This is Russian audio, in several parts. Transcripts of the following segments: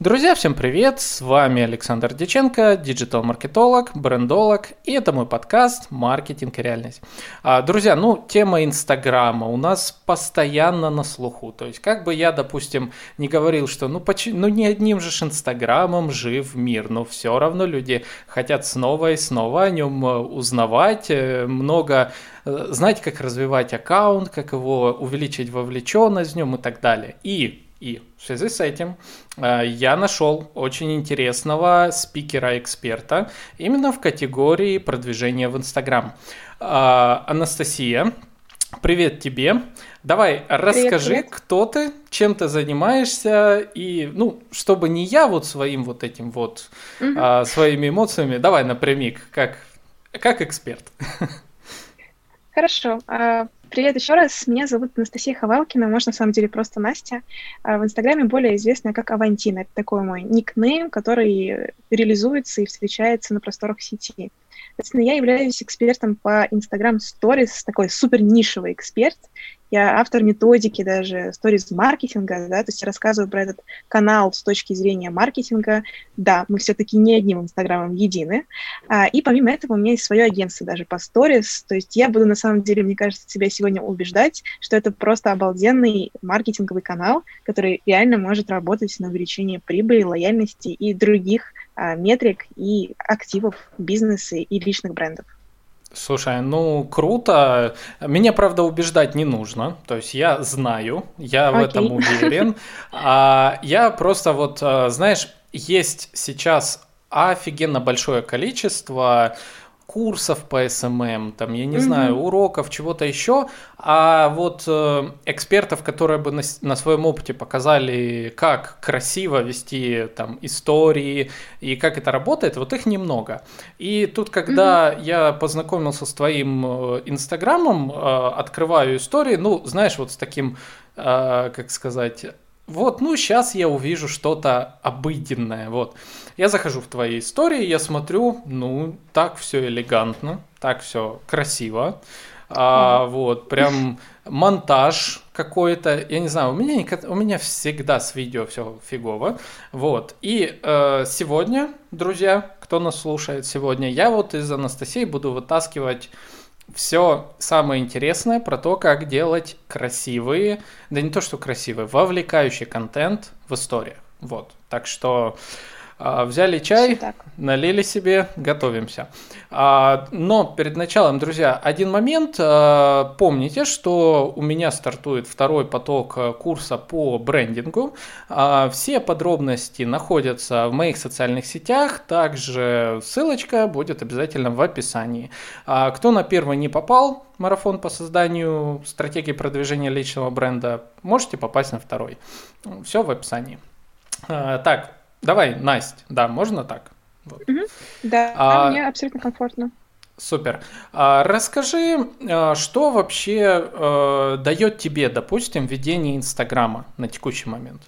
Друзья, всем привет! С вами Александр Деченко, диджитал-маркетолог, брендолог, и это мой подкаст «Маркетинг и реальность». А, друзья, ну, тема Инстаграма у нас постоянно на слуху. То есть, как бы я, допустим, не говорил, что ну, поч- ну не одним же Инстаграмом жив мир, но все равно люди хотят снова и снова о нем э, узнавать, э, много э, знать, как развивать аккаунт, как его увеличить вовлеченность в нем и так далее. И и в связи с этим э, я нашел очень интересного спикера-эксперта именно в категории продвижения в Инстаграм. Э, Анастасия, привет тебе. Давай, расскажи, привет. кто ты, чем ты занимаешься, и, ну, чтобы не я вот своим вот этим вот, угу. а, своими эмоциями, давай напрямик, как, как эксперт. Хорошо. Привет еще раз. Меня зовут Анастасия Ховалкина, можно на самом деле просто Настя. А, в Инстаграме более известная как Авантина. Это такой мой никнейм, который реализуется и встречается на просторах сети. Соответственно, я являюсь экспертом по Instagram Stories, такой супер нишевый эксперт. Я автор методики даже сторис-маркетинга, да, то есть я рассказываю про этот канал с точки зрения маркетинга. Да, мы все-таки не одним Инстаграмом едины. А, и помимо этого у меня есть свое агентство даже по сторис, то есть я буду на самом деле, мне кажется, себя сегодня убеждать, что это просто обалденный маркетинговый канал, который реально может работать на увеличение прибыли, лояльности и других а, метрик и активов бизнеса и личных брендов. Слушай, ну круто. Меня, правда, убеждать не нужно. То есть я знаю, я Окей. в этом уверен. А я просто вот, а, знаешь, есть сейчас офигенно большое количество курсов по SMM, там, я не mm-hmm. знаю, уроков, чего-то еще, а вот э, экспертов, которые бы на, на своем опыте показали, как красиво вести там истории и как это работает, вот их немного. И тут, когда mm-hmm. я познакомился с твоим э, инстаграмом, э, открываю истории, ну, знаешь, вот с таким, э, как сказать, вот, ну, сейчас я увижу что-то обыденное, вот. Я захожу в твои истории, я смотрю, ну, так все элегантно, так все красиво, а, вот, прям монтаж какой-то, я не знаю, у меня, у меня всегда с видео все фигово, вот. И э, сегодня, друзья, кто нас слушает сегодня, я вот из Анастасии буду вытаскивать все самое интересное про то, как делать красивые, да не то что красивые, вовлекающий контент в историях. Вот. Так что взяли чай, налили себе, готовимся. А, но перед началом, друзья, один момент. А, помните, что у меня стартует второй поток курса по брендингу. Все подробности находятся в моих социальных сетях. Также ссылочка будет обязательно в описании. Кто на первый не попал, марафон по созданию стратегии продвижения личного бренда, можете попасть на второй. Все в описании. Так, Давай, Настя, да, можно так? Вот. Угу. Да, а, мне абсолютно комфортно. Супер. А, расскажи, а, что вообще а, дает тебе, допустим, ведение Инстаграма на текущий момент?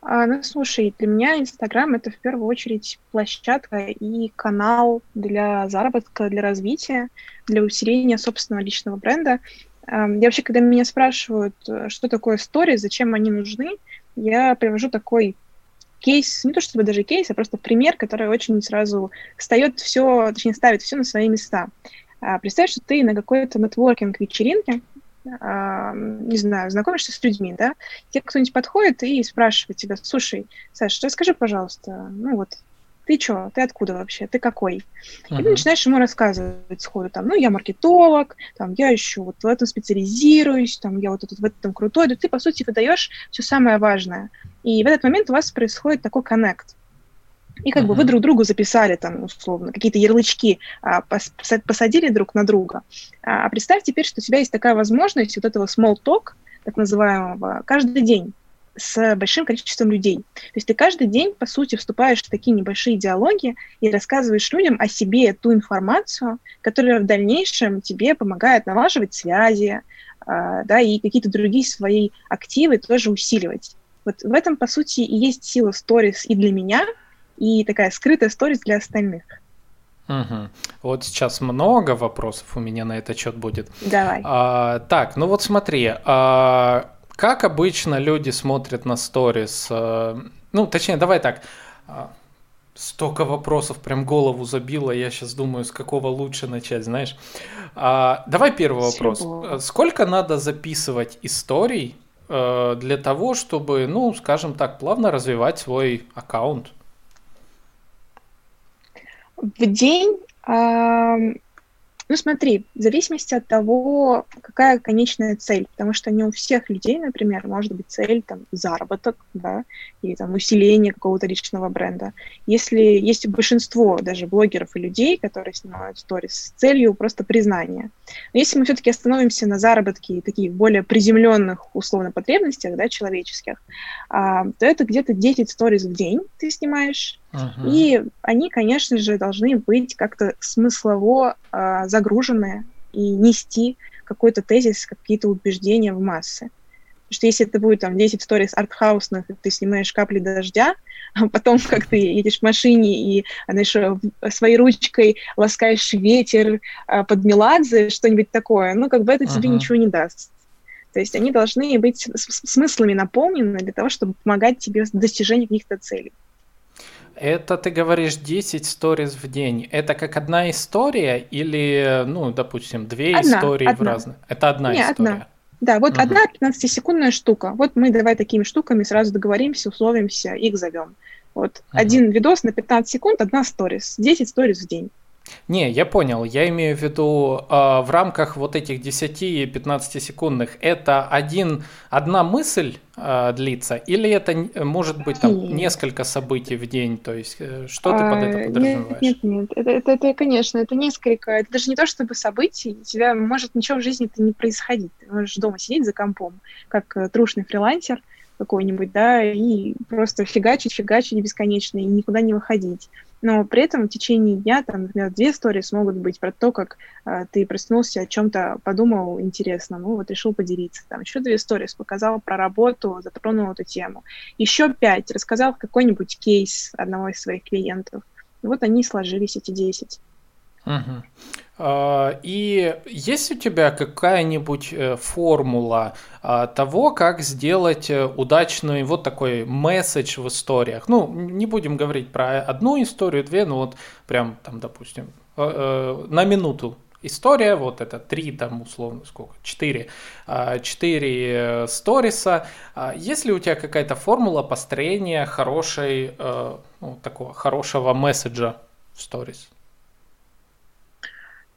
А, ну, слушай, для меня Инстаграм это в первую очередь площадка и канал для заработка, для развития, для усиления собственного личного бренда. Я вообще, когда меня спрашивают, э, что такое стори, зачем они нужны, я привожу такой кейс, не то чтобы даже кейс, а просто пример, который очень сразу встает все, точнее, ставит все на свои места. А, представь, что ты на какой-то нетворкинг-вечеринке, а, не знаю, знакомишься с людьми, да, тебе кто-нибудь подходит и спрашивает тебя, слушай, Саша, расскажи, пожалуйста, ну вот, ты чё, ты откуда вообще, ты какой? Uh-huh. И ты начинаешь ему рассказывать сходу, там, ну, я маркетолог, там, я еще вот в этом специализируюсь, там, я вот этот, в этом крутой, да ты, по сути, выдаешь все самое важное. И в этот момент у вас происходит такой коннект. И как uh-huh. бы вы друг другу записали там, условно, какие-то ярлычки, а, пос- посадили друг на друга. А представь теперь, что у тебя есть такая возможность вот этого small talk, так называемого, каждый день с большим количеством людей. То есть ты каждый день, по сути, вступаешь в такие небольшие диалоги и рассказываешь людям о себе ту информацию, которая в дальнейшем тебе помогает налаживать связи, э, да, и какие-то другие свои активы тоже усиливать. Вот в этом, по сути, и есть сила сторис и для меня, и такая скрытая сторис для остальных. Угу. Вот сейчас много вопросов у меня на этот счет будет. Давай. А, так, ну вот смотри, а, как обычно люди смотрят на сторис? Э, ну, точнее, давай так. А, столько вопросов прям голову забило. Я сейчас думаю, с какого лучше начать, знаешь. А, давай первый вопрос. Всего. Сколько надо записывать историй э, для того, чтобы, ну, скажем так, плавно развивать свой аккаунт? В день ну, смотри, в зависимости от того, какая конечная цель, потому что не у всех людей, например, может быть цель там заработок, да, или там усиление какого-то личного бренда. Если есть большинство даже блогеров и людей, которые снимают сторис с целью просто признания. Но если мы все-таки остановимся на заработке и таких более приземленных условно потребностях, да, человеческих, а, то это где-то 10 сторис в день ты снимаешь, Uh-huh. И они, конечно же, должны быть как-то смыслово э, загружены и нести какой-то тезис, какие-то убеждения в массы. Потому что если это будет там 10 сториз артхаусных, ты снимаешь капли дождя, а потом, как ты едешь в машине и, знаешь, своей ручкой ласкаешь ветер э, под Меладзе, что-нибудь такое, ну, как бы это uh-huh. тебе ничего не даст. То есть они должны быть смыслами наполнены для того, чтобы помогать тебе в достижении каких-то целей. Это ты говоришь 10 сториз в день. Это как одна история или, ну, допустим, две одна, истории одна. в разных? Это одна Не, история. Одна. Да, вот угу. одна 15-секундная штука. Вот мы давай такими штуками сразу договоримся, условимся, их зовем. Вот угу. один видос на 15 секунд, одна сторис. 10 сториз в день. Не, я понял. Я имею в виду э, в рамках вот этих 10-15 секундных это один, одна мысль э, длится, или это может быть там нет. несколько событий в день? То есть э, что ты а, под это подразумеваешь? Нет, нет, нет. Это, это, это, конечно, это несколько. Это даже не то чтобы событий. У тебя может ничего в жизни это не происходить. Ты можешь дома сидеть за компом, как э, трушный фрилансер какой-нибудь, да, и просто фигачить, фигачить бесконечно и никуда не выходить но при этом в течение дня, там, например, две истории смогут быть про то, как э, ты проснулся, о чем-то подумал интересно, ну вот решил поделиться. Там еще две истории показал про работу, затронул эту тему. Еще пять рассказал какой-нибудь кейс одного из своих клиентов. И вот они сложились, эти десять. Угу. И есть у тебя какая-нибудь э, формула а, того, как сделать э, удачный вот такой месседж в историях? Ну, не будем говорить про одну историю, две, но вот прям там, допустим, э, на минуту история, вот это три, там условно сколько, четыре, а, четыре сториса. Есть ли у тебя какая-то формула построения хорошей, ну, такого хорошего месседжа в сторис?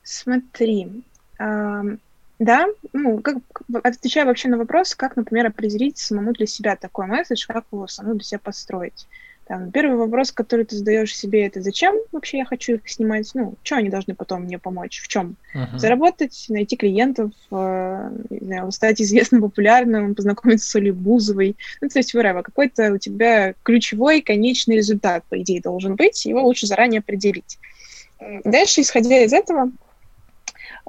Смотри, да, ну, как, отвечая вообще на вопрос, как, например, определить самому для себя такой месседж, как его самому для себя построить. Там, первый вопрос, который ты задаешь себе, это зачем вообще я хочу их снимать? Ну, что они должны потом мне помочь? В чем? Uh-huh. Заработать, найти клиентов, э, знаю, стать известным, популярным, познакомиться с Олей Бузовой. Ну, то есть, whatever, какой-то у тебя ключевой, конечный результат, по идее, должен быть, его лучше заранее определить. Дальше, исходя из этого,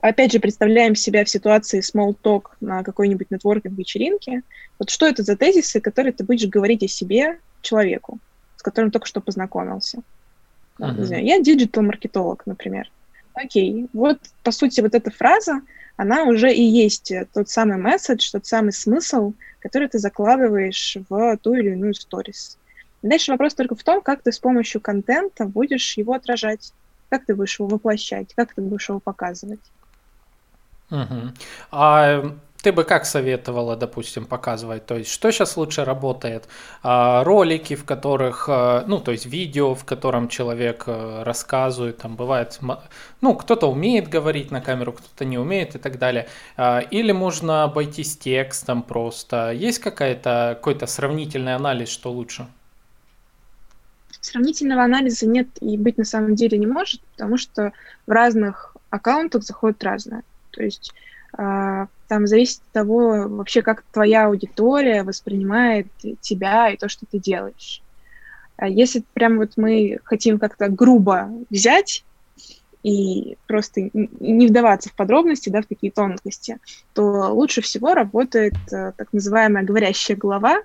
опять же, представляем себя в ситуации small talk на какой-нибудь нетворкинг-вечеринке. Вот что это за тезисы, которые ты будешь говорить о себе человеку, с которым только что познакомился? Uh-huh. Не знаю, я диджитал-маркетолог, например. Окей, вот, по сути, вот эта фраза, она уже и есть тот самый месседж, тот самый смысл, который ты закладываешь в ту или иную сторис. Дальше вопрос только в том, как ты с помощью контента будешь его отражать, как ты будешь его воплощать, как ты будешь его показывать. Угу. А ты бы как советовала, допустим, показывать? То есть, что сейчас лучше работает? А, ролики, в которых, а, ну, то есть видео, в котором человек а, рассказывает, там бывает, ну, кто-то умеет говорить на камеру, кто-то не умеет и так далее. А, или можно обойтись текстом просто. Есть какая-то, какой-то сравнительный анализ, что лучше? Сравнительного анализа нет и быть на самом деле не может, потому что в разных аккаунтах заходит разное. То есть э, там зависит от того вообще, как твоя аудитория воспринимает тебя и то, что ты делаешь. А если прям вот мы хотим как-то грубо взять и просто не вдаваться в подробности, да, в такие тонкости, то лучше всего работает э, так называемая говорящая голова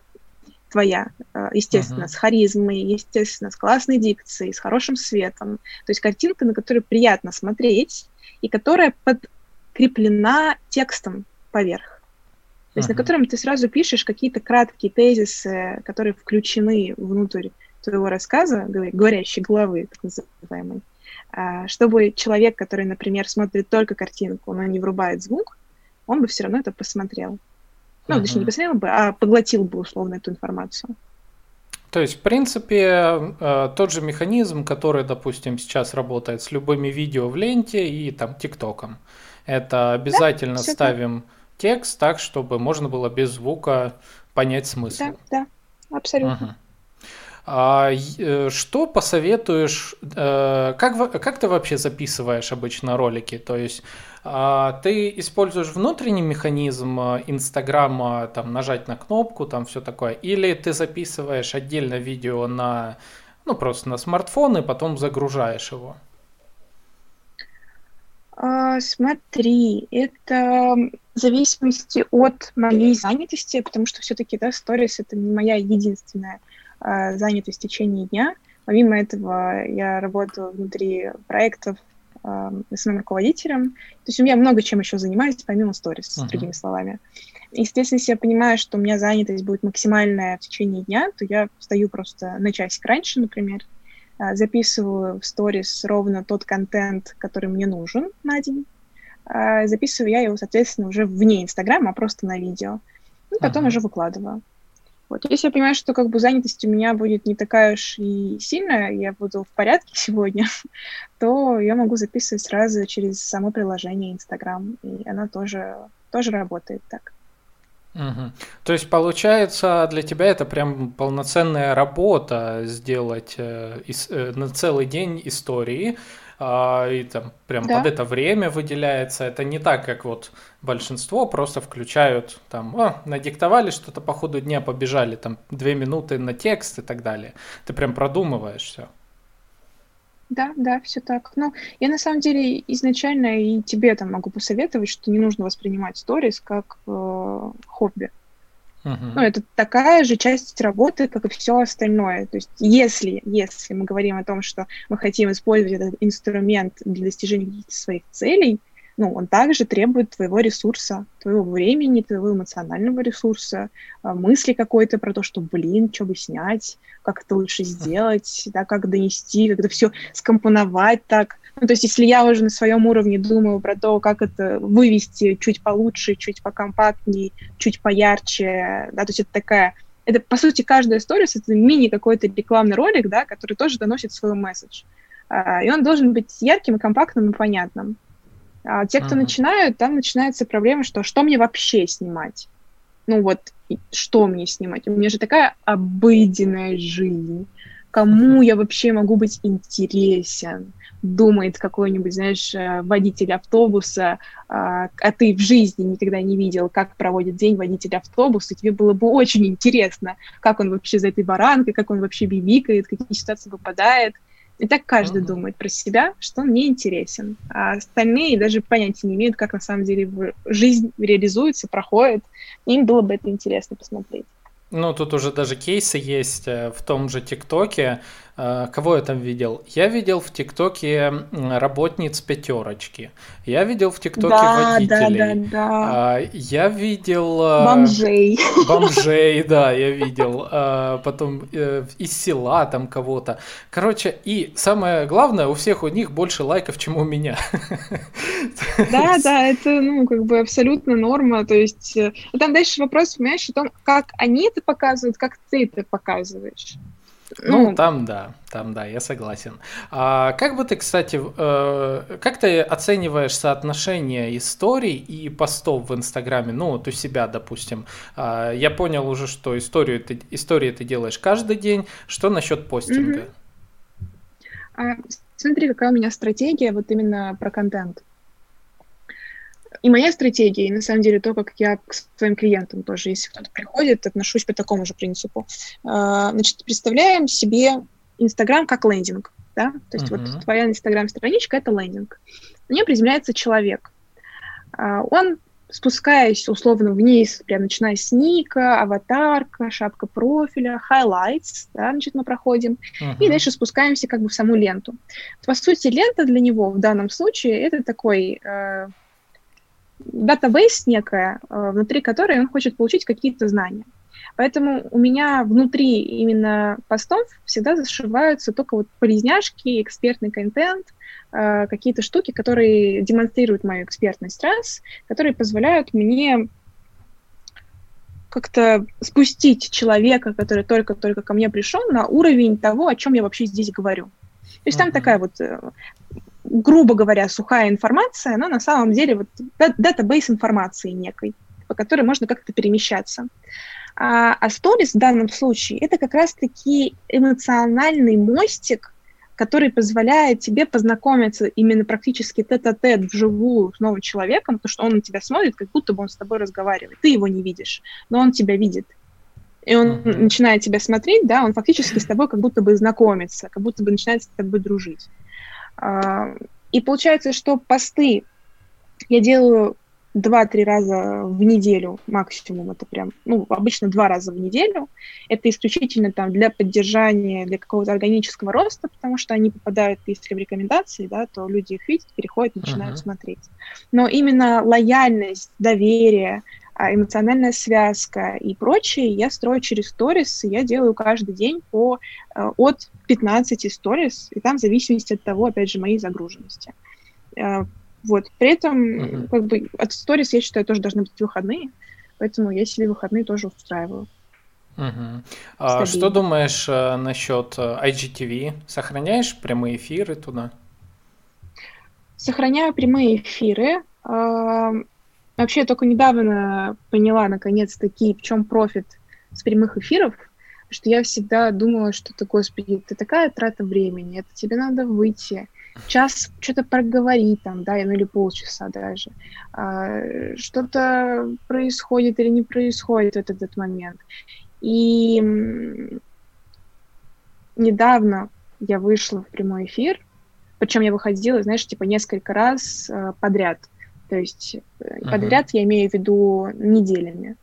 твоя, э, естественно, uh-huh. с харизмой, естественно, с классной дикцией, с хорошим светом. То есть картинка, на которую приятно смотреть и которая под закреплена текстом поверх. то есть uh-huh. на котором ты сразу пишешь какие-то краткие тезисы, которые включены внутрь твоего рассказа, говорящей головы, так называемой, а, чтобы человек, который, например, смотрит только картинку, но не врубает звук, он бы все равно это посмотрел. Ну, uh-huh. точнее, не посмотрел бы, а поглотил бы условно эту информацию. То есть, в принципе, э, тот же механизм, который, допустим, сейчас работает с любыми видео в ленте и там ТикТоком. Это обязательно да, ставим так. текст так, чтобы можно было без звука понять смысл. Да, да, абсолютно. Угу. А, что посоветуешь, э, как, как ты вообще записываешь обычно ролики? То есть а, ты используешь внутренний механизм э, Инстаграма, там нажать на кнопку, там все такое, или ты записываешь отдельно видео на, ну просто на смартфон и потом загружаешь его? А, смотри, это в зависимости от моей занятости, потому что все-таки, да, сторис это не моя единственная а, занятость в течение дня. Помимо этого, я работаю внутри проектов э, основным руководителем. То есть у меня много чем еще занимаюсь, помимо сторис, uh-huh. другими словами. Естественно, если я понимаю, что у меня занятость будет максимальная в течение дня, то я встаю просто на часик раньше, например, э, записываю в сторис ровно тот контент, который мне нужен на день. Э, записываю я его, соответственно, уже вне Инстаграма, а просто на видео. И потом uh-huh. уже выкладываю. Вот. Если я понимаю, что как бы занятость у меня будет не такая уж и сильная, я буду в порядке сегодня, то я могу записывать сразу через само приложение Инстаграм, и оно тоже, тоже работает так. Угу. То есть получается для тебя это прям полноценная работа сделать э, э, на целый день истории, а, и там прям да. под это время выделяется. Это не так, как вот большинство просто включают там, о, надиктовали что-то по ходу дня, побежали там две минуты на текст и так далее. Ты прям продумываешь все. Да, да, все так. Ну, я на самом деле изначально и тебе там могу посоветовать, что не нужно воспринимать сторис как э, хобби. Uh-huh. Ну, это такая же часть работы, как и все остальное. То есть, если, если мы говорим о том, что мы хотим использовать этот инструмент для достижения каких-то своих целей, ну, он также требует твоего ресурса, твоего времени, твоего эмоционального ресурса, а, мысли какой-то про то, что, блин, что бы снять, как это лучше сделать, да, как донести, как это все скомпоновать так. Ну, то есть, если я уже на своем уровне думаю про то, как это вывести чуть получше, чуть покомпактнее, чуть поярче, да, то есть это такая это, по сути, каждая история — это мини какой-то рекламный ролик, да, который тоже доносит свой месседж. Uh, и он должен быть ярким и компактным и понятным. А те, кто uh-huh. начинают, там начинается проблема, что что мне вообще снимать? Ну вот, что мне снимать? У меня же такая обыденная жизнь. Кому я вообще могу быть интересен? Думает какой-нибудь, знаешь, э, водитель автобуса, а, а ты в жизни никогда не видел, как проводит день водитель автобуса, тебе было бы очень интересно, как он вообще за этой баранкой, как он вообще бибикает, какие ситуации попадает. И так каждый uh-huh. думает про себя, что он не интересен. А остальные даже понятия не имеют, как на самом деле жизнь реализуется, проходит. Им было бы это интересно посмотреть. Ну, тут уже даже кейсы есть э, в том же ТикТоке. Э, кого я там видел? Я видел в ТикТоке работниц пятерочки. Я видел в ТикТоке да, водителей. Да, да, да. Я видел... Э, бомжей. Бомжей, да, я видел. Потом из села там кого-то. Короче, и самое главное, у всех у них больше лайков, чем у меня. Да, да, это, ну, как бы абсолютно норма. То есть там дальше вопрос, понимаешь, о том, как они это показывают, как ты это показываешь. Ну, ну, там да, там да, я согласен. А как бы ты, кстати, э, как ты оцениваешь соотношение историй и постов в Инстаграме? Ну, вот у себя, допустим. А, я понял уже, что историю ты, истории ты делаешь каждый день. Что насчет постинга? Mm-hmm. А, смотри, какая у меня стратегия вот именно про контент. И моя стратегия, и на самом деле то, как я к своим клиентам тоже, если кто-то приходит, отношусь по такому же принципу. А, значит, представляем себе Инстаграм как лендинг, да, то есть uh-huh. вот твоя Инстаграм-страничка — это лендинг. На нее приземляется человек. А, он спускаясь условно вниз, прям начиная с ника, аватарка, шапка профиля, highlights, да, значит, мы проходим, uh-huh. и дальше спускаемся как бы в саму ленту. По сути, лента для него в данном случае это такой э, датабейс некая, э, внутри которой он хочет получить какие-то знания. Поэтому у меня внутри именно постов всегда зашиваются только вот полезняшки, экспертный контент, э, какие-то штуки, которые демонстрируют мою экспертность раз, которые позволяют мне как-то спустить человека, который только-только ко мне пришел, на уровень того, о чем я вообще здесь говорю. То есть uh-huh. там такая вот, э, грубо говоря, сухая информация, но на самом деле вот датабейс информации некой, по которой можно как-то перемещаться. А, а сторис в данном случае это как раз-таки эмоциональный мостик, который позволяет тебе познакомиться именно практически тет-а-тет вживую с новым человеком, потому что он на тебя смотрит, как будто бы он с тобой разговаривает. Ты его не видишь, но он тебя видит. И он начинает тебя смотреть, да, он фактически с тобой как будто бы знакомится, как будто бы начинает с тобой дружить. И получается, что посты я делаю два-три раза в неделю максимум, это прям, ну, обычно два раза в неделю. Это исключительно там для поддержания, для какого-то органического роста, потому что они попадают, если в рекомендации, да, то люди их видят, переходят, начинают uh-huh. смотреть. Но именно лояльность, доверие, а, эмоциональная связка и прочее я строю через сторис, я делаю каждый день по э, от 15 сторис, и там в зависимости от того, опять же, моей загруженности. Э, вот. При этом, uh-huh. как бы, от сторис, я считаю, тоже должны быть выходные, поэтому я себе выходные тоже устраиваю. Uh-huh. А что думаешь э, насчет э, IGTV? Сохраняешь прямые эфиры туда? Сохраняю прямые эфиры. Вообще, я только недавно поняла, наконец-таки, в чем профит с прямых эфиров, что я всегда думала, что ты, господи, это такая трата времени, это тебе надо выйти, час что-то проговорить там, да, ну или полчаса даже. А, что-то происходит или не происходит в этот, этот момент. И недавно я вышла в прямой эфир, причем я выходила, знаешь, типа несколько раз э, подряд. То есть uh-huh. подряд я имею в виду неделями.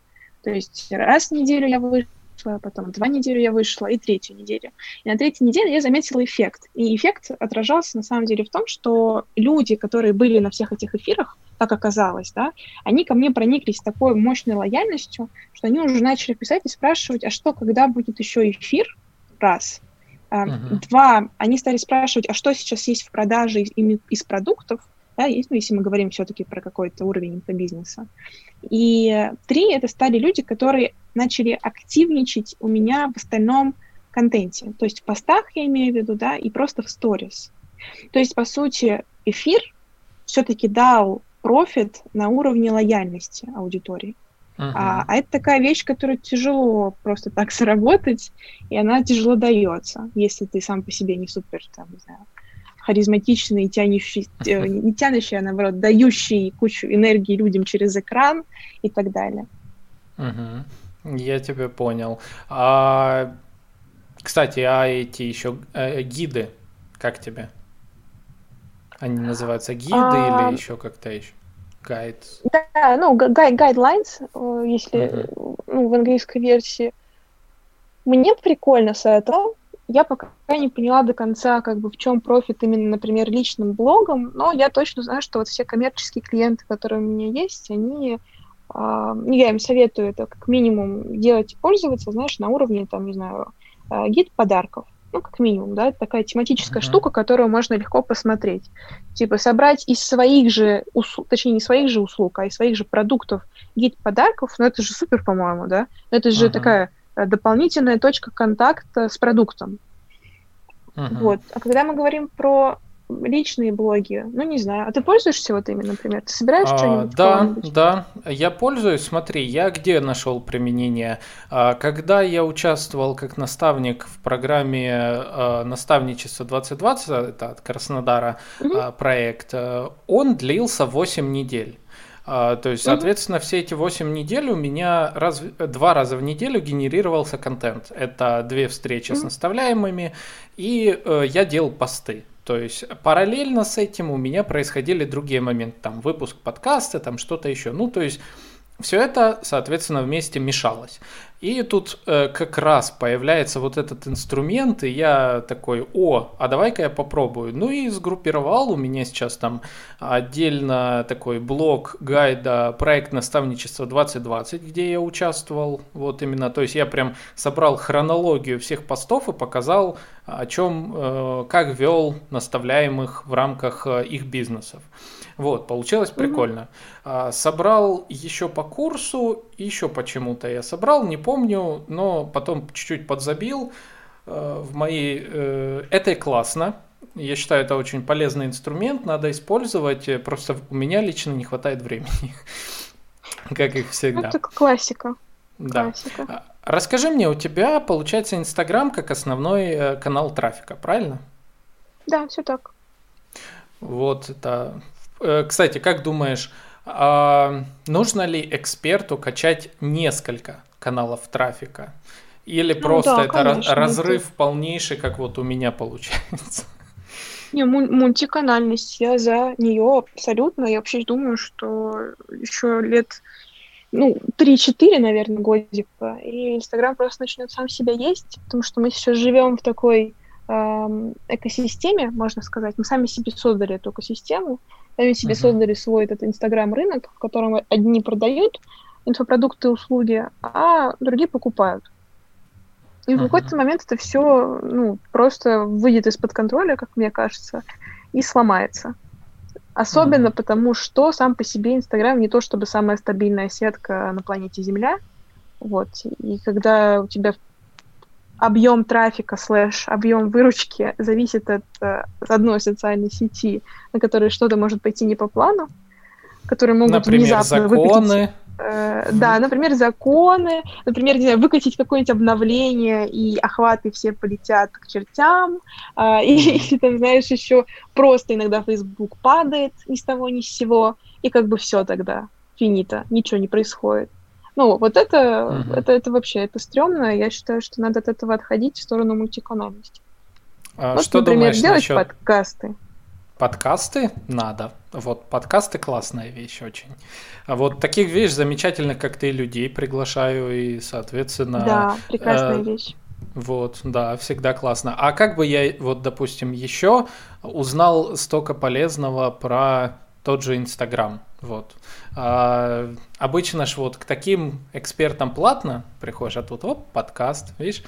То есть раз в неделю я вышла, вышла, потом два недели я вышла, и третью неделю. И на третьей неделе я заметила эффект. И эффект отражался на самом деле в том, что люди, которые были на всех этих эфирах, как оказалось, да, они ко мне прониклись такой мощной лояльностью, что они уже начали писать и спрашивать, а что, когда будет еще эфир? Раз. Uh-huh. Два, они стали спрашивать, а что сейчас есть в продаже из, из продуктов, да, есть, ну, если мы говорим все-таки про какой-то уровень инфобизнеса. И три — это стали люди, которые начали активничать у меня в остальном контенте. То есть в постах, я имею в виду, да, и просто в сторис. То есть, по сути, эфир все-таки дал профит на уровне лояльности аудитории. Uh-huh. А, а это такая вещь, которую тяжело просто так заработать, и она тяжело дается, если ты сам по себе не супер, там, не знаю, харизматичный, тянущий, э, не тянущий, а наоборот, дающий кучу энергии людям через экран и так далее. Угу. Я тебя понял. А, кстати, а эти еще э, гиды, как тебе? Они называются гиды а... или еще как-то еще? Гайд. Да, ну, гай guidelines, э, если uh ну, в английской версии. Мне прикольно с этого, я пока не поняла до конца, как бы в чем профит именно, например, личным блогом, но я точно знаю, что вот все коммерческие клиенты, которые у меня есть, они, э, я им советую это как минимум делать и пользоваться, знаешь, на уровне, там, не знаю, э, гид подарков. Ну, как минимум, да, это такая тематическая uh-huh. штука, которую можно легко посмотреть. Типа собрать из своих же услуг, точнее, не своих же услуг, а из своих же продуктов гид подарков, ну, это же супер, по-моему, да? Это же uh-huh. такая Э, дополнительная точка контакта с продуктом. Uh-huh. Вот. А когда мы говорим про личные блоги, ну не знаю, а ты пользуешься вот ими, например? Ты собираешь а, что-нибудь? Да, да, я пользуюсь. Смотри, я где нашел применение? А, когда я участвовал как наставник в программе а, наставничество 2020, это от Краснодара uh-huh. проект, он длился 8 недель. То есть, соответственно, все эти 8 недель у меня раз, два раза в неделю генерировался контент. Это две встречи с наставляемыми, и э, я делал посты. То есть параллельно с этим у меня происходили другие моменты, там выпуск подкаста, там что-то еще. Ну, то есть все это, соответственно, вместе мешалось. И тут э, как раз появляется вот этот инструмент, и я такой, о, а давай-ка я попробую. Ну и сгруппировал, у меня сейчас там отдельно такой блок гайда проект наставничества 2020, где я участвовал, вот именно, то есть я прям собрал хронологию всех постов и показал, о чем, э, как вел наставляемых в рамках э, их бизнесов. Вот, получилось прикольно. Угу. Собрал еще по курсу, еще почему-то я собрал, не помню, но потом чуть-чуть подзабил. Э, в моей... Э, это классно. Я считаю, это очень полезный инструмент, надо использовать. Просто у меня лично не хватает времени. Как и всегда. Это классика. Да. Классика. Расскажи мне, у тебя получается Инстаграм как основной э, канал трафика, правильно? Да, все так. Вот это Э, кстати, как думаешь, а нужно ли эксперту качать несколько каналов трафика? Или ну, просто да, это конечно, разрыв это... полнейший, как вот у меня получается? Не, мультиканальность, я за нее абсолютно. Я вообще думаю, что еще лет ну, 3-4, наверное, годика, и Инстаграм просто начнет сам себя есть, потому что мы сейчас живем в такой э, экосистеме, можно сказать. Мы сами себе создали эту экосистему, Сами себе uh-huh. создали свой этот Инстаграм-рынок, в котором одни продают инфопродукты, услуги, а другие покупают. И uh-huh. в какой-то момент это все ну, просто выйдет из-под контроля, как мне кажется, и сломается. Особенно uh-huh. потому, что сам по себе Инстаграм не то чтобы самая стабильная сетка на планете Земля. Вот. И когда у тебя объем трафика слэш объем выручки зависит от э, одной социальной сети, на которой что-то может пойти не по плану, которые могут например, внезапно законы. выкатить... Э, да, например, законы, например, не знаю, выкатить какое-нибудь обновление, и охваты все полетят к чертям, э, и, там, знаешь, еще просто иногда Facebook падает ни с того ни с сего, и как бы все тогда, финита, ничего не происходит. Ну, вот это, угу. это, это вообще, это стрёмно. Я считаю, что надо от этого отходить в сторону мультиканальности. А вот, что например, думаешь делать насчет... подкасты. Подкасты надо. Вот подкасты классная вещь очень. А вот таких вещь замечательных, как ты, людей приглашаю и, соответственно. Да, прекрасная э, вещь. Вот, да, всегда классно. А как бы я, вот, допустим, еще узнал столько полезного про тот же Инстаграм. Вот. А, обычно ж вот к таким экспертам платно приходишь, а тут оп, подкаст, видишь?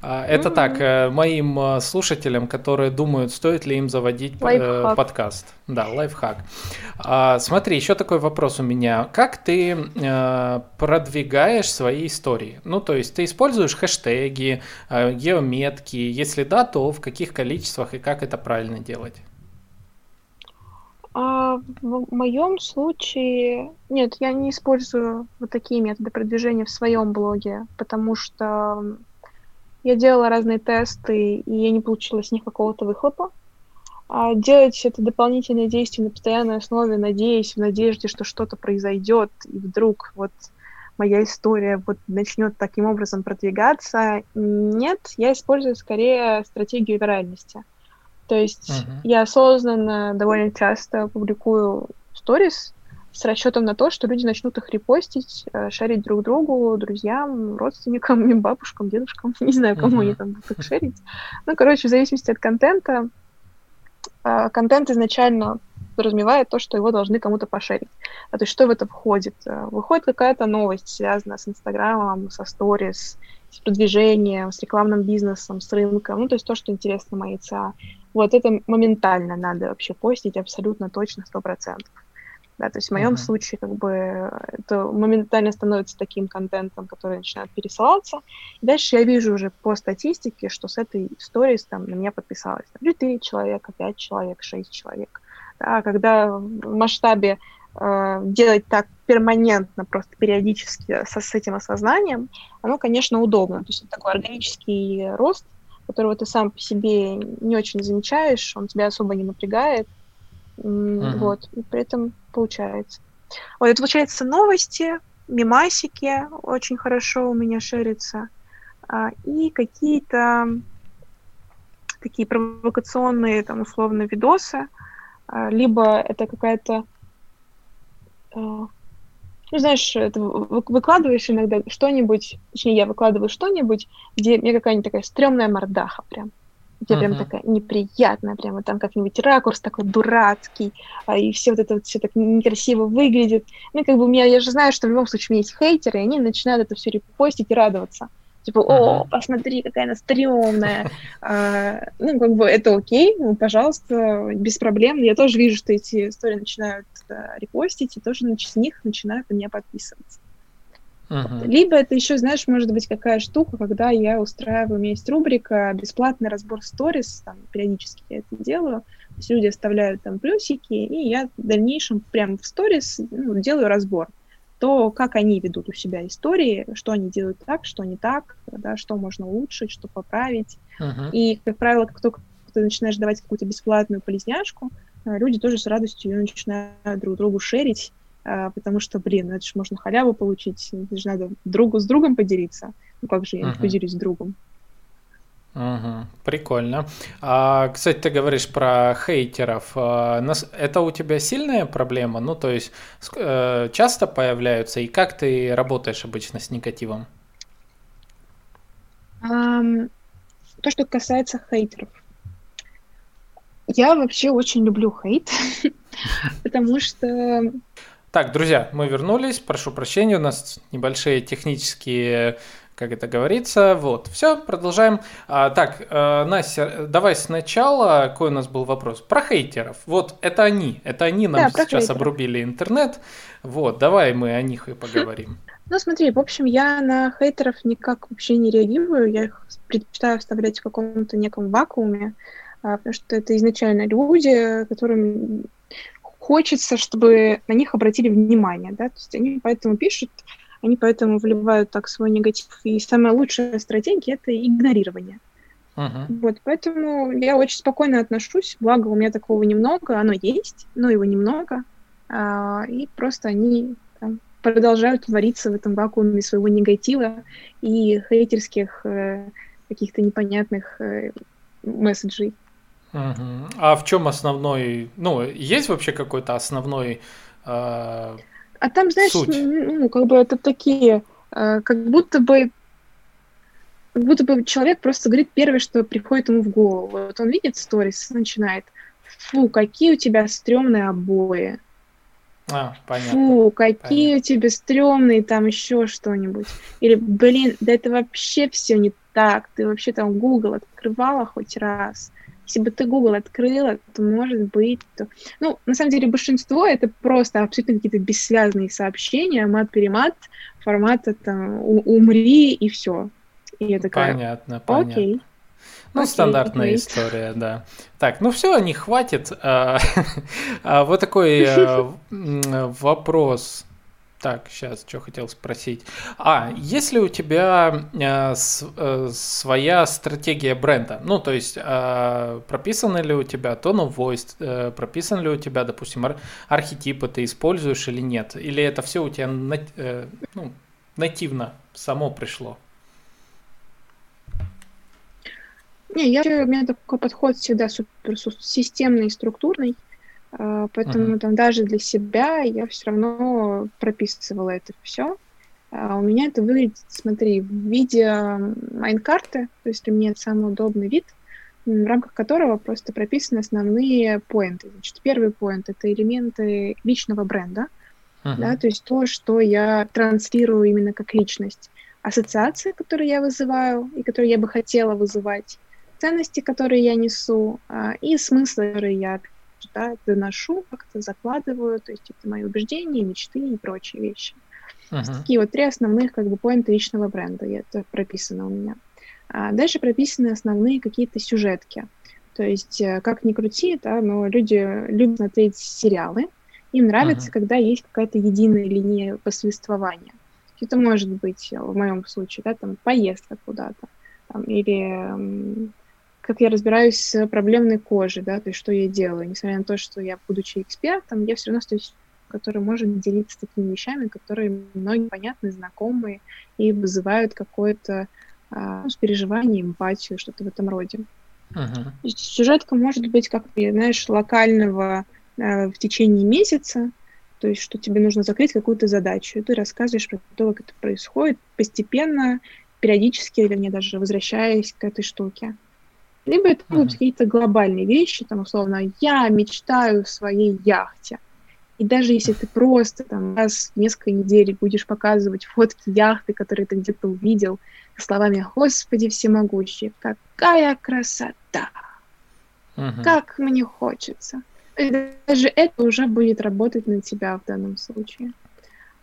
А, это mm-hmm. так, э, моим э, слушателям, которые думают, стоит ли им заводить э, лайфхак. подкаст. Да, лайфхак. А, смотри, еще такой вопрос у меня. Как ты продвигаешь свои истории? Ну, то есть ты используешь хэштеги, геометки? Если да, то в каких количествах и как это правильно делать? А в моем случае нет, я не использую вот такие методы продвижения в своем блоге, потому что я делала разные тесты, и я не получила с них какого-то выхлопа. А делать это дополнительное действие на постоянной основе, надеясь, в надежде, что что-то произойдет, и вдруг вот моя история вот начнет таким образом продвигаться. Нет, я использую скорее стратегию виральности. То есть uh-huh. я осознанно довольно часто публикую сторис с расчетом на то, что люди начнут их репостить, э, шарить друг другу, друзьям, родственникам, бабушкам, дедушкам, не знаю, кому uh-huh. они там будут их шерить. Ну, короче, в зависимости от контента, э, контент изначально подразумевает то, что его должны кому-то пошерить. А то есть что в это входит? Э, выходит какая-то новость, связанная с Инстаграмом, со сторис, с продвижением, с рекламным бизнесом, с рынком, ну, то есть то, что интересно моей ЦА. Вот это моментально надо вообще постить абсолютно точно, сто процентов. Да, то есть в моем uh-huh. случае как бы это моментально становится таким контентом, который начинает пересылаться. И дальше я вижу уже по статистике, что с этой историей там на меня подписалось там, 4 человека, 5 человек, 6 человек. Да, когда в масштабе э, делать так перманентно, просто периодически со, с этим осознанием, оно, конечно, удобно. То есть это такой органический рост, которого ты сам по себе не очень замечаешь, он тебя особо не напрягает. Uh-huh. Вот, и при этом получается. Вот, это получается новости, мемасики очень хорошо у меня шерится, а, и какие-то такие провокационные, там, условно, видосы, либо это какая-то а, ну, знаешь, это выкладываешь иногда что-нибудь, точнее, я выкладываю что-нибудь, где мне какая-нибудь такая стрёмная мордаха прям. Где uh-huh. прям такая неприятная, прямо там как-нибудь ракурс такой дурацкий, а, и все вот это вот все так некрасиво выглядит. Ну, как бы у меня, я же знаю, что в любом случае у меня есть хейтеры, и они начинают это все репостить и радоваться. Типа, о, посмотри, какая она стрёмная. А, ну, как бы это окей, ну, пожалуйста, без проблем. Я тоже вижу, что эти истории начинают а, репостить, и тоже с них начинают на меня подписываться. Uh-huh. Либо это еще, знаешь, может быть какая штука, когда я устраиваю, у меня есть рубрика «Бесплатный разбор сторис», там, периодически я это делаю, то есть люди оставляют там плюсики, и я в дальнейшем прямо в сторис ну, делаю разбор то, как они ведут у себя истории, что они делают так, что не так, да, что можно улучшить, что поправить. Uh-huh. И, как правило, как только ты начинаешь давать какую-то бесплатную полезняшку, э, люди тоже с радостью ее начинают друг другу шерить, э, потому что, блин, это же можно халяву получить, это же надо другу с другом поделиться. Ну как же я uh-huh. поделюсь с другом? Угу, прикольно. А, кстати, ты говоришь про хейтеров. А, это у тебя сильная проблема? Ну, то есть э, часто появляются, и как ты работаешь обычно с негативом? Um, то, что касается хейтеров. Я вообще очень люблю хейт, потому что... Так, друзья, мы вернулись. Прошу прощения, у нас небольшие технические как это говорится. Вот, все, продолжаем. А, так, э, Настя, давай сначала, какой у нас был вопрос? Про хейтеров. Вот, это они, это они нам да, сейчас обрубили интернет. Вот, давай мы о них и поговорим. Ну, смотри, в общем, я на хейтеров никак вообще не реагирую, я их предпочитаю оставлять в каком-то неком вакууме, а, потому что это изначально люди, которым хочется, чтобы на них обратили внимание, да, то есть они поэтому пишут они поэтому вливают так свой негатив. И самая лучшая стратегия — это игнорирование. Uh-huh. Вот, поэтому я очень спокойно отношусь, благо у меня такого немного, оно есть, но его немного, а, и просто они там, продолжают твориться в этом вакууме своего негатива и хейтерских э, каких-то непонятных э, месседжей. Uh-huh. А в чем основной, ну, есть вообще какой-то основной э, а там, знаешь, Суть. ну, как бы это такие, э, как будто бы как будто бы человек просто говорит первое, что приходит ему в голову. Вот он видит сторис, начинает, фу, какие у тебя стрёмные обои. А, понятно. Фу, какие понятно. у тебя стрёмные, там еще что-нибудь. Или, блин, да это вообще все не так. Ты вообще там Google открывала хоть раз. Если бы ты Google открыла, то, может быть... То... Ну, на самом деле, большинство — это просто абсолютно какие-то бессвязные сообщения, мат-перемат, формата там «умри» и все. И я такая... Понятно, понятно. Окей. Ну, окей, стандартная окей. история, да. Так, ну все, не хватит. А, а, вот такой э, вопрос. Так, сейчас, что хотел спросить. А, есть ли у тебя э, с, э, своя стратегия бренда? Ну, то есть, э, прописаны ли у тебя tone of voice, э, прописан ли у тебя, допустим, ар- архетипы ты используешь или нет? Или это все у тебя на, э, ну, нативно само пришло? Не, я, у меня такой подход всегда супер системный, структурный. А, поэтому uh-huh. там даже для себя я все равно прописывала это все. А у меня это выглядит, смотри, в виде майнкарты, то есть для меня это самый удобный вид, в рамках которого просто прописаны основные поинты. Значит, первый поинт — это элементы личного бренда, uh-huh. да, то есть то, что я транслирую именно как личность. Ассоциации, которые я вызываю и которые я бы хотела вызывать, ценности, которые я несу, а, и смыслы, которые я да, доношу, как-то закладываю, то есть это мои убеждения, мечты и прочие вещи. Uh-huh. Такие вот три основных как бы поинта личного бренда, это прописано у меня. А дальше прописаны основные какие-то сюжетки. То есть, э, как ни крути, да, но люди любят смотреть сериалы, им нравится, uh-huh. когда есть какая-то единая линия повествования. Это может быть, э, в моем случае, да, там поездка куда-то, там, или как я разбираюсь с проблемной кожей, да, то есть что я делаю. Несмотря на то, что я, будучи экспертом, я все равно остаюсь который может делиться такими вещами, которые многим понятны, знакомые и вызывают какое-то а, ну, переживание, эмпатию, что-то в этом роде. Uh-huh. Сюжетка может быть как, знаешь, локального э, в течение месяца, То есть, что тебе нужно закрыть какую-то задачу, и ты рассказываешь про то, как это происходит, постепенно, периодически, или мне даже возвращаясь к этой штуке. Либо это будут uh-huh. какие-то глобальные вещи, там, условно, я мечтаю в своей яхте. И даже если ты просто там раз в несколько недель будешь показывать фотки яхты, которые ты где-то увидел, словами «Господи всемогущий, какая красота! Uh-huh. Как мне хочется!» И даже это уже будет работать на тебя в данном случае.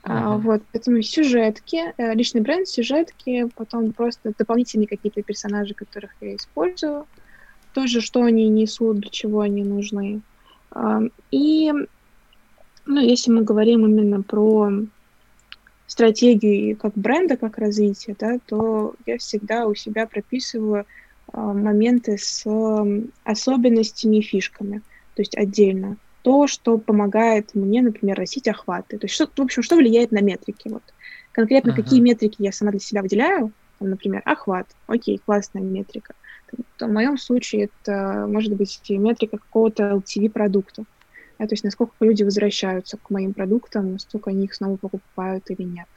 Uh-huh. А, вот, поэтому сюжетки, э, личный бренд, сюжетки, потом просто дополнительные какие-то персонажи, которых я использую, тоже что они несут, для чего они нужны. А, и, ну, если мы говорим именно про стратегию как бренда, как развитие, да, то я всегда у себя прописываю а, моменты с особенностями и фишками, то есть отдельно то, что помогает мне, например, растить охваты. То есть, что, в общем, что влияет на метрики. Вот. Конкретно uh-huh. какие метрики я сама для себя выделяю, там, например, охват. Окей, классная метрика. В моем случае это может быть метрика какого-то LTV-продукта. Да, то есть насколько люди возвращаются к моим продуктам, насколько они их снова покупают или нет.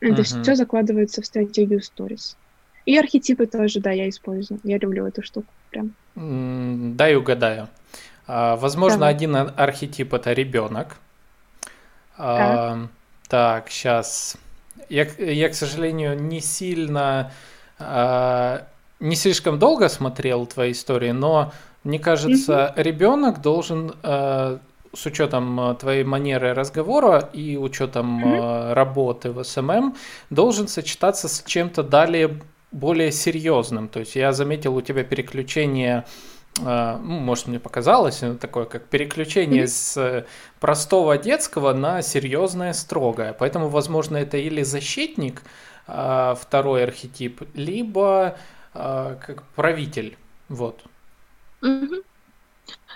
Это uh-huh. все закладывается в стратегию Stories. И архетипы тоже, да, я использую. Я люблю эту штуку прям. Мм, дай угадаю. А, возможно, Давай. один архетип это ребенок. А, так, сейчас. Я, я, к сожалению, не сильно, а, не слишком долго смотрел твои истории, но мне кажется, мм, ребенок должен с учетом твоей манеры разговора и учетом мм работы в СММ должен сочетаться с чем-то далее более серьезным. То есть я заметил у тебя переключение а, ну, может, мне показалось, такое как переключение mm-hmm. с простого детского на серьезное строгое. Поэтому, возможно, это или защитник, а, второй архетип, либо а, как правитель. Вот. Mm-hmm.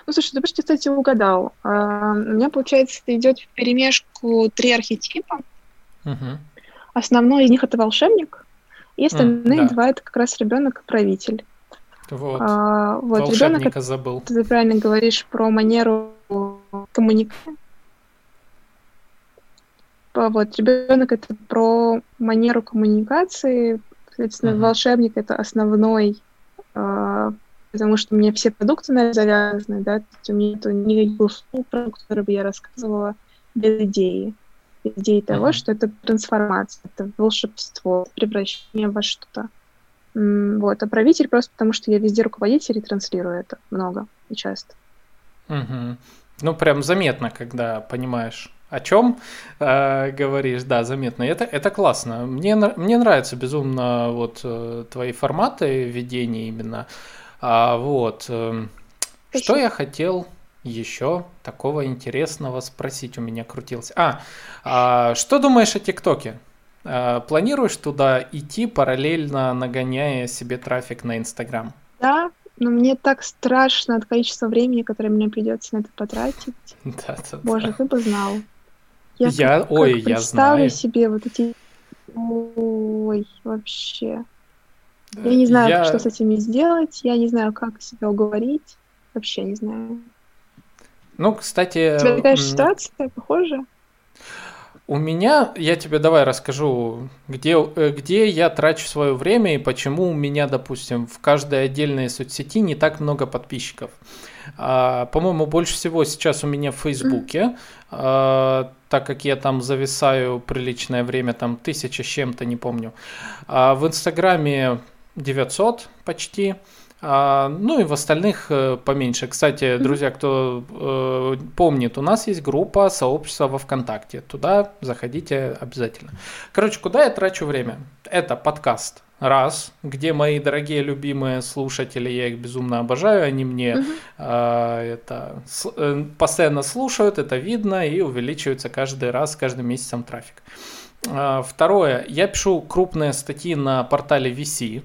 Ну, слушай, ты почти, кстати, угадал. У меня, получается, идет в перемешку три архетипа. Угу. Основной из них это волшебник, и остальные mm, да. два это как раз ребенок и правитель. Вот. А, вот ребенок, забыл. Ты правильно говоришь про манеру коммуникации. Вот, ребенок это про манеру коммуникации, соответственно, uh-huh. волшебник это основной, э, потому что у меня все продукты наверное, завязаны, да, то есть у меня это никаких услуг, про которые бы я рассказывала без идеи. Без идеи uh-huh. того, что это трансформация, это волшебство, превращение во что-то. Вот. А правитель просто потому, что я везде руководитель и транслирую это много и часто. Угу. Ну, прям заметно, когда понимаешь, о чем э, говоришь, да, заметно. Это, это классно. Мне, мне нравятся безумно вот э, твои форматы ведения именно. А, вот. Э, что я хотел еще такого интересного спросить у меня крутился. А, а что думаешь о ТикТоке? Э, планируешь туда идти, параллельно нагоняя себе трафик на Инстаграм? Да, но мне так страшно от количества времени, которое мне придется на это потратить. Да, да, Боже, да. ты бы знал. Я, я как, ой, как я знаю. себе вот эти... Ой, вообще. Я не знаю, я... что с этими сделать, я не знаю, как себя уговорить. Вообще не знаю. Ну, кстати... У тебя такая ситуация похожа? У меня, я тебе давай расскажу, где, э, где я трачу свое время и почему у меня, допустим, в каждой отдельной соцсети не так много подписчиков. А, по-моему, больше всего сейчас у меня в Фейсбуке, а, так как я там зависаю приличное время, там тысяча с чем-то, не помню. А в Инстаграме 900 почти. А, ну и в остальных э, поменьше. Кстати, друзья, кто э, помнит, у нас есть группа сообщества во ВКонтакте. Туда заходите обязательно. Короче, куда я трачу время? Это подкаст. Раз, где мои дорогие любимые слушатели, я их безумно обожаю, они мне э, это с, э, постоянно слушают, это видно и увеличивается каждый раз, каждым месяцем трафик. Э, второе, я пишу крупные статьи на портале VC.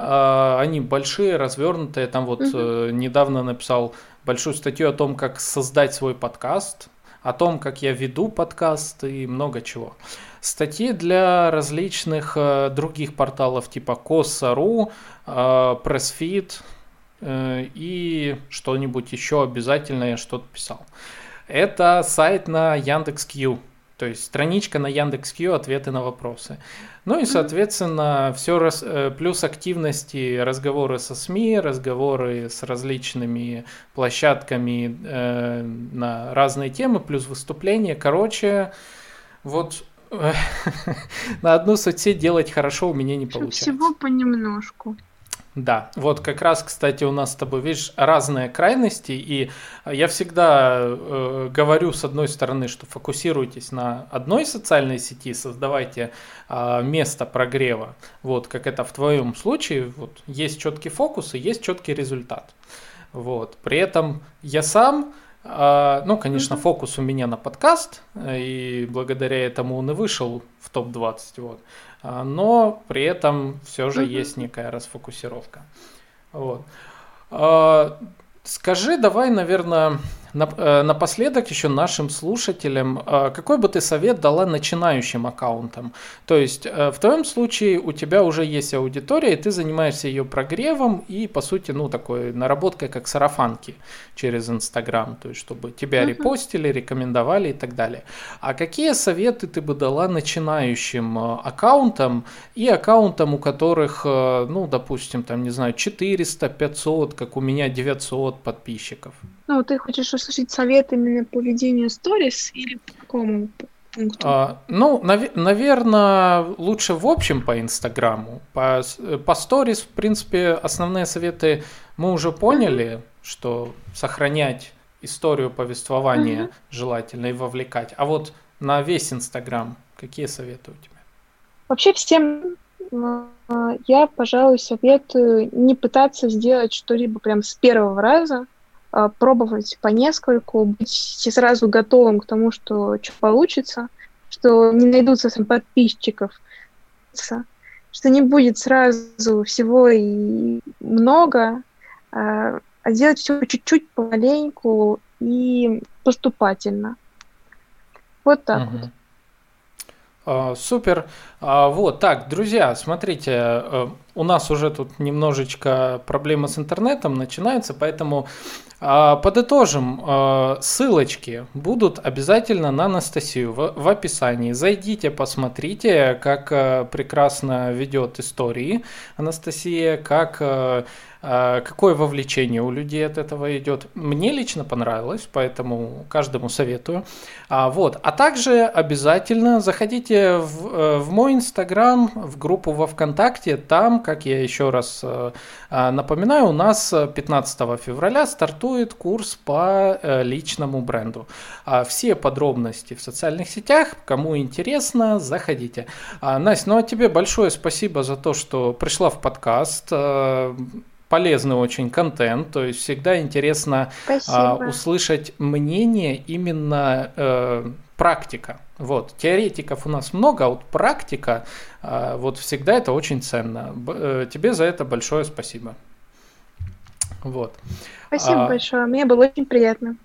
А, они большие, развернутые. Там вот угу. недавно написал большую статью о том, как создать свой подкаст, о том, как я веду подкаст и много чего. Статьи для различных э, других порталов типа Коса.ру, э, Pressfeed э, и что-нибудь еще обязательно я что-то писал. это сайт на Яндекс.Кью. То есть страничка на Яндекс.Кью, ответы на вопросы. Ну и, соответственно, все раз, э, плюс активности, разговоры со СМИ, разговоры с различными площадками э, на разные темы, плюс выступления. Короче, вот э, на одну соцсеть делать хорошо у меня не получается. Всего понемножку. Да, вот как раз, кстати, у нас с тобой, видишь, разные крайности, и я всегда э, говорю с одной стороны, что фокусируйтесь на одной социальной сети, создавайте э, место прогрева, вот как это в твоем случае, вот есть четкий фокус и есть четкий результат, вот. При этом я сам ну, конечно, mm-hmm. фокус у меня на подкаст, и благодаря этому он и вышел в топ-20. Вот. А, но при этом все же mm-hmm. есть некая расфокусировка. Вот. А, скажи, давай, наверное, Э, напоследок еще нашим слушателям, э, какой бы ты совет дала начинающим аккаунтам? То есть э, в твоем случае у тебя уже есть аудитория, и ты занимаешься ее прогревом и, по сути, ну, такой наработкой как сарафанки через Инстаграм, то есть чтобы тебя uh-huh. репостили, рекомендовали и так далее. А какие советы ты бы дала начинающим аккаунтам и аккаунтам, у которых, ну, допустим, там, не знаю, 400, 500, как у меня 900 подписчиков? Ну, ты хочешь услышать совет именно по ведению сторис или по какому пункту? А, ну, нав- наверное, лучше в общем по Инстаграму. По, по сторис, в принципе, основные советы мы уже поняли, uh-huh. что сохранять историю повествования uh-huh. желательно и вовлекать. А вот на весь Инстаграм какие советы у тебя? Вообще всем а, я, пожалуй, советую не пытаться сделать что-либо прям с первого раза, пробовать по нескольку, быть сразу готовым к тому, что что получится, что не найдутся там подписчиков, что не будет сразу всего и много, а, а делать все чуть-чуть помаленьку и поступательно. Вот так угу. вот. А, супер. А, вот, так, друзья, смотрите, э, у нас уже тут немножечко проблемы с интернетом начинаются, поэтому а, подытожим. Ссылочки будут обязательно на Анастасию в, описании. Зайдите, посмотрите, как э, прекрасно ведет истории Анастасия, как а, какое вовлечение у людей от этого идет. Мне лично понравилось, поэтому каждому советую. А, вот. а также обязательно заходите в, э, в мой инстаграм, в группу во ВКонтакте. Там, как я еще раз э, а, напоминаю, у нас 15 февраля стартует курс по э, личному бренду. Все подробности в социальных сетях. Кому интересно, заходите. Настя, ну а тебе большое спасибо за то, что пришла в подкаст полезный очень контент, то есть всегда интересно а, услышать мнение именно э, практика. Вот, теоретиков у нас много, а вот практика, э, вот всегда это очень ценно. Б, э, тебе за это большое спасибо. Вот. Спасибо а, большое, мне было очень приятно.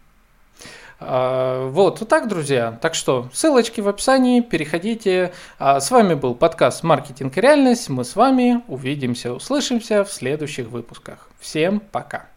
А, вот, вот так, друзья. Так что ссылочки в описании, переходите. А, с вами был подкаст «Маркетинг и реальность». Мы с вами увидимся, услышимся в следующих выпусках. Всем пока.